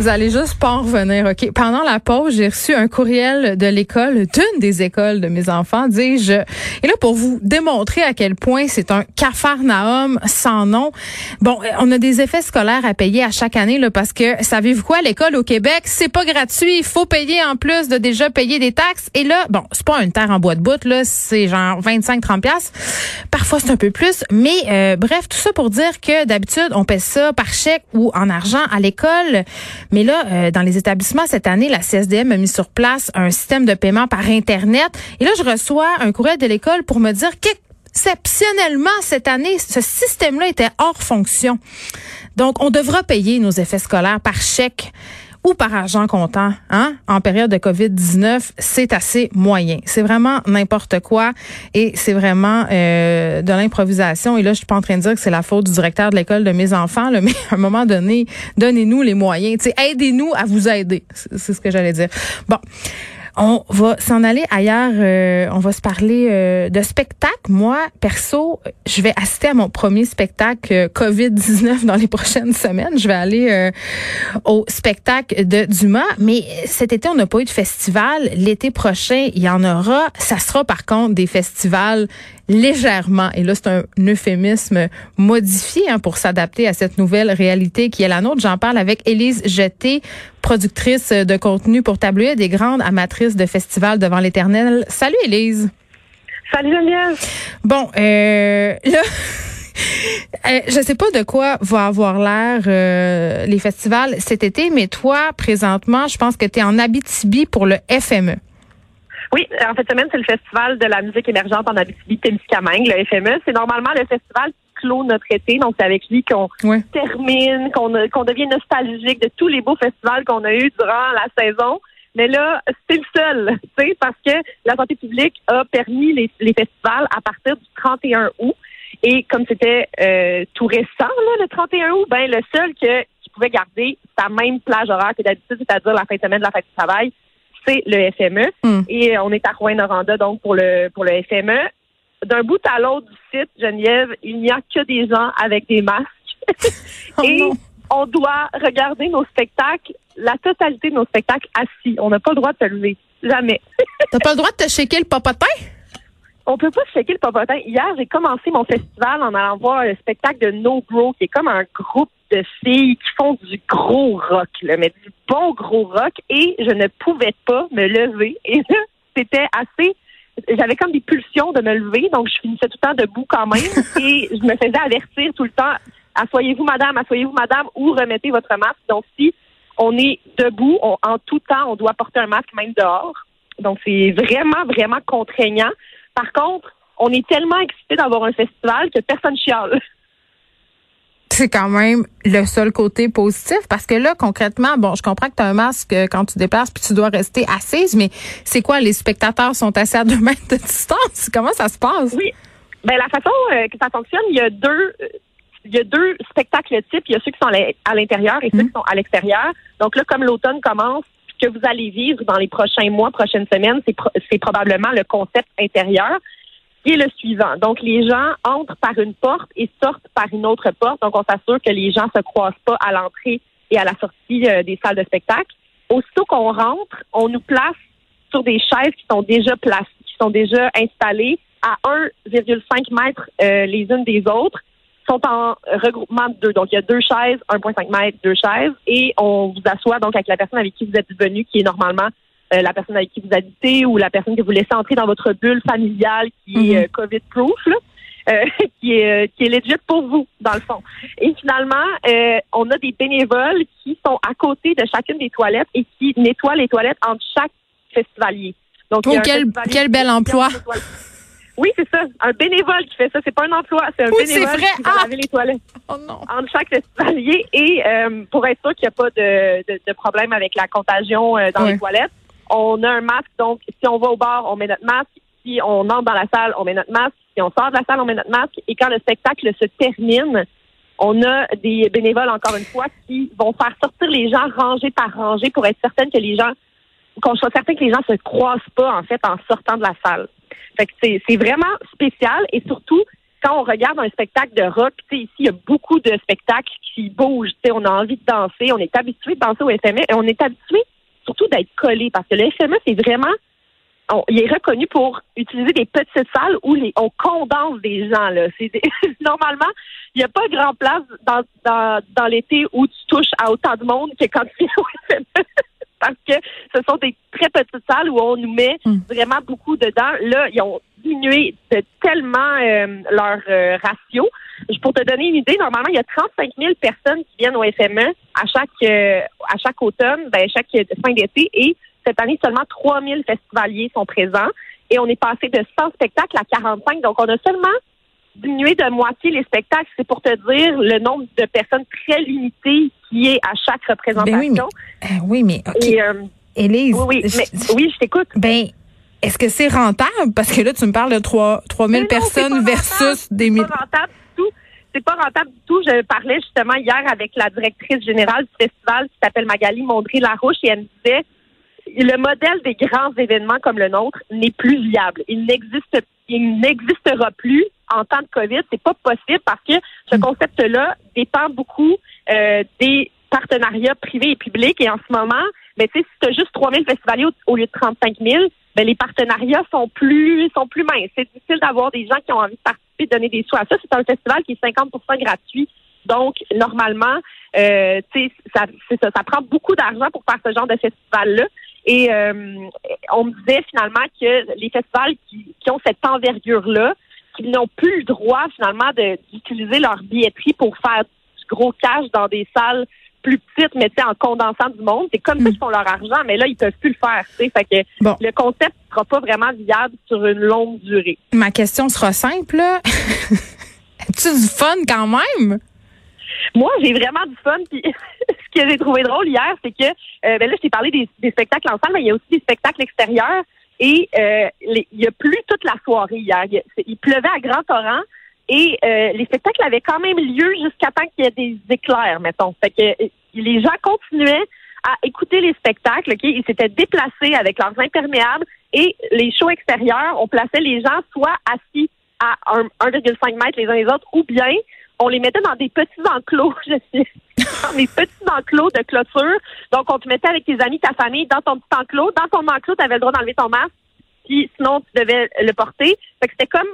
Vous allez juste pas en revenir, OK? Pendant la pause, j'ai reçu un courriel de l'école, d'une des écoles de mes enfants, dis-je. Et là, pour vous démontrer à quel point c'est un cafarnaum sans nom. Bon, on a des effets scolaires à payer à chaque année, là, parce que, savez-vous quoi, l'école au Québec, c'est pas gratuit. Il faut payer en plus de déjà payer des taxes. Et là, bon, c'est pas une terre en bois de bout, là, c'est genre 25-30 pièces. Parfois, c'est un peu plus. Mais, euh, bref, tout ça pour dire que d'habitude, on paie ça par chèque ou en argent à l'école. Mais là, euh, dans les établissements cette année, la CSDM a mis sur place un système de paiement par Internet. Et là, je reçois un courriel de l'école pour me dire qu'exceptionnellement, cette année, ce système-là était hors fonction. Donc, on devra payer nos effets scolaires par chèque ou par argent comptant, hein, en période de COVID-19, c'est assez moyen. C'est vraiment n'importe quoi et c'est vraiment euh, de l'improvisation. Et là, je suis pas en train de dire que c'est la faute du directeur de l'école de mes enfants, là, mais à un moment donné, donnez-nous les moyens. Aidez-nous à vous aider. C'est ce que j'allais dire. Bon. On va s'en aller ailleurs. Euh, on va se parler euh, de spectacle. Moi, perso, je vais assister à mon premier spectacle euh, COVID-19 dans les prochaines semaines. Je vais aller au spectacle de Dumas. Mais cet été, on n'a pas eu de festival. L'été prochain, il y en aura. Ça sera par contre des festivals légèrement, et là c'est un euphémisme modifié hein, pour s'adapter à cette nouvelle réalité qui est la nôtre. J'en parle avec Élise Jeté, productrice de contenu pour Tableau des grandes amatrices de festivals devant l'éternel. Salut Élise. Salut Geneviève. Bon, euh, là... Euh, je sais pas de quoi va avoir l'air euh, les festivals cet été, mais toi, présentement, je pense que tu es en Abitibi pour le FME. Oui, en cette semaine, c'est le Festival de la musique émergente en Abitibi-Témiscamingue, le FME. C'est normalement le festival qui clôt notre été, donc c'est avec lui qu'on termine, qu'on devient nostalgique de tous les beaux festivals qu'on a eus durant la saison. Mais là, c'est le seul, tu sais, parce que la santé publique a permis les, les festivals à partir du 31 août. Et comme c'était euh, tout récent, là, le 31 août, ben le seul que, qui pouvait garder sa même plage horaire que d'habitude, c'est-à-dire la fin de semaine de la fête du travail, c'est le FME. Hmm. Et on est à Rouen-Noranda, donc, pour le, pour le FME. D'un bout à l'autre du site, Geneviève, il n'y a que des gens avec des masques. Oh Et on doit regarder nos spectacles, la totalité de nos spectacles assis. On n'a pas le droit de se lever. Jamais. T'as pas le droit de te shaker le popotin? On peut pas shaker le popotin. Hier, j'ai commencé mon festival en allant voir le spectacle de No Bro, qui est comme un groupe de filles qui font du gros rock, là, mais du bon gros rock, et je ne pouvais pas me lever. Et là, c'était assez j'avais comme des pulsions de me lever, donc je finissais tout le temps debout quand même, et je me faisais avertir tout le temps, assoyez-vous madame, assoyez-vous madame, ou remettez votre masque. Donc si on est debout, en tout temps, on doit porter un masque même dehors. Donc c'est vraiment, vraiment contraignant. Par contre, on est tellement excité d'avoir un festival que personne chiale c'est quand même le seul côté positif parce que là, concrètement, bon, je comprends que tu as un masque quand tu déplaces puis tu dois rester assise, mais c'est quoi? Les spectateurs sont assis à deux mètres de distance? Comment ça se passe? Oui. Ben, la façon euh, que ça fonctionne, il y a deux, euh, il y a deux spectacles types. Il y a ceux qui sont à l'intérieur et ceux qui mmh. sont à l'extérieur. Donc là, comme l'automne commence, ce que vous allez vivre dans les prochains mois, prochaines semaines, c'est probablement le concept intérieur qui est le suivant. Donc, les gens entrent par une porte et sortent par une autre porte. Donc, on s'assure que les gens se croisent pas à l'entrée et à la sortie euh, des salles de spectacle. Aussitôt qu'on rentre, on nous place sur des chaises qui sont déjà placées, qui sont déjà installées à 1,5 mètres euh, les unes des autres, sont en regroupement de deux. Donc, il y a deux chaises, 1,5 mètres, deux chaises, et on vous assoit donc avec la personne avec qui vous êtes venu, qui est normalement euh, la personne avec qui vous habitez ou la personne que vous laissez entrer dans votre bulle familiale qui est mhm. euh, COVID-proof, euh, qui est qui est legit pour vous, dans le fond. Et finalement, on a des bénévoles qui sont à côté de chacune des toilettes et qui nettoient les toilettes entre chaque festivalier. Donc, oh, quel, quel bel emploi! Oui, c'est ça. Un bénévole qui fait ça. C'est pas un emploi, c'est un Oui, bénévole vrai. qui va Ah! laver les toilettes Oh non. entre chaque festivalier et euh, pour être sûr qu'il n'y a pas de, de, de problème avec la contagion euh, dans les toilettes, on a un masque. Donc, si on va au bar, on met notre masque. Si on entre dans la salle, on met notre masque. Si on sort de la salle, on met notre masque. Et quand le spectacle se termine, on a des bénévoles, encore une fois, qui vont faire sortir les gens rangée par rangée pour être certaine que les gens, qu'on soit certain que les gens se croisent pas, en fait, en sortant de la salle. C'est vraiment spécial et surtout, quand on regarde un spectacle de rock, ici, il y a beaucoup de spectacles qui bougent. On a envie de danser, on est habitué de danser au FME et on est habitué surtout d'être collé parce que le FME, c'est vraiment on- il est reconnu pour utiliser des petites salles où les, on condense des gens. Là. Normalement, il n'y a pas grand place dans l'été où tu touches à autant de monde que quand tu viens au FME. Parce que ce sont des très petites salles où on nous met Mm. vraiment beaucoup dedans. Là, ils ont diminué de tellement euh, leur euh, ratio. Pour te donner une idée, normalement, il y a 35 000 personnes qui viennent au FME à chaque euh, à chaque automne, ben, chaque fin d'été. Et cette année, seulement 3 000 festivaliers sont présents. Et on est passé de 100 spectacles à 45. Donc, on a seulement diminué de moitié les spectacles. C'est pour te dire le nombre de personnes très limité qui est à chaque représentation. Ben oui, mais, euh, oui, mais OK. Et, euh, Élise, oui, oui, je- mais, oui, je t'écoute. ben, est-ce que c'est rentable? Parce que là, tu me parles de 3, 3000 Mais non, c'est personnes pas versus des C'est mille. pas rentable du tout. C'est pas rentable du tout. Je parlais justement hier avec la directrice générale du festival qui s'appelle Magali Mondry-Larouche et elle me disait le modèle des grands événements comme le nôtre n'est plus viable. Il n'existe il n'existera plus en temps de COVID. C'est pas possible parce que ce Mm. concept-là dépend beaucoup euh, des partenariats privés et publics. Et en ce moment, ben, tu sais, si tu as juste 3 000 festivaliers au, lieu de 35 000, ben, les partenariats sont plus sont plus minces. C'est difficile d'avoir des gens qui ont envie de participer, de donner des sous à ça. C'est un festival qui est 50% gratuit. Donc, normalement, euh, ça, ça, ça prend beaucoup d'argent pour faire ce genre de festival-là. Et euh, on me disait finalement que les festivals qui, qui ont cette envergure-là, qui n'ont plus le droit finalement d'utiliser leur billetterie pour faire du gros cash dans des salles plus petites, mais tu sais, en condensant du monde. C'est comme ça qu'ils font leur argent, mais là, ils peuvent plus le faire. tu sais. Fait que Bon. le concept ne sera pas vraiment viable sur une longue durée. Ma question sera simple. As-tu du fun quand même? Moi, j'ai vraiment du fun. Puis ce que j'ai trouvé drôle hier, c'est que euh, ben là, je t'ai parlé des, des spectacles en salle, mais il y a aussi des spectacles extérieurs. Et euh, les- il y a plu toute la soirée hier. Il, il pleuvait à grand torrent. Et euh, les spectacles avaient quand même lieu jusqu'à temps qu'il y ait des éclairs, mettons. Fait que euh, les gens continuaient à écouter les spectacles. ok? Ils s'étaient déplacés avec leurs imperméables et les shows extérieurs, on plaçait les gens soit assis à un- 1,5 mètres les uns les autres ou bien on les mettait dans des petits enclos, je sais, dans des petits enclos de clôture. Donc, on te mettait avec tes amis, ta famille, dans ton petit enclos. Dans ton enclos, tu avais le droit d'enlever ton masque, puis sinon, tu devais le porter. Fait que c'était comme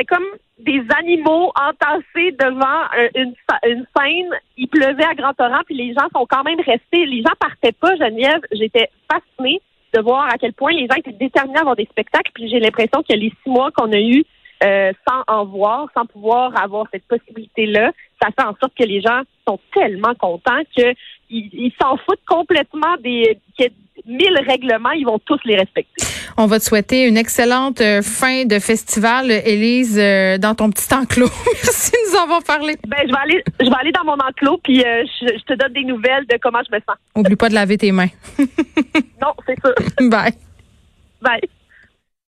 c'était comme des animaux entassés devant euh, une, une scène. Il pleuvait à grand torrent, puis les gens sont quand même restés. Les gens partaient pas, Geneviève. J'étais fascinée de voir à quel point les gens étaient déterminés à avoir des spectacles. Puis j'ai l'impression que les six mois qu'on a eu euh, sans en voir, sans pouvoir avoir cette possibilité-là, ça fait en sorte que les gens sont tellement contents qu'ils ils s'en foutent complètement des qu'il y ait mille règlements, ils vont tous les respecter. On va te souhaiter une excellente euh, fin de festival, Élise, euh, dans ton petit enclos. Merci de nous avoir parlé. Ben, je vais aller, je vais aller dans mon enclos, puis euh, je, je te donne des nouvelles de comment je me sens. Oublie pas de laver tes mains. Non, c'est sûr. Bye. Bye.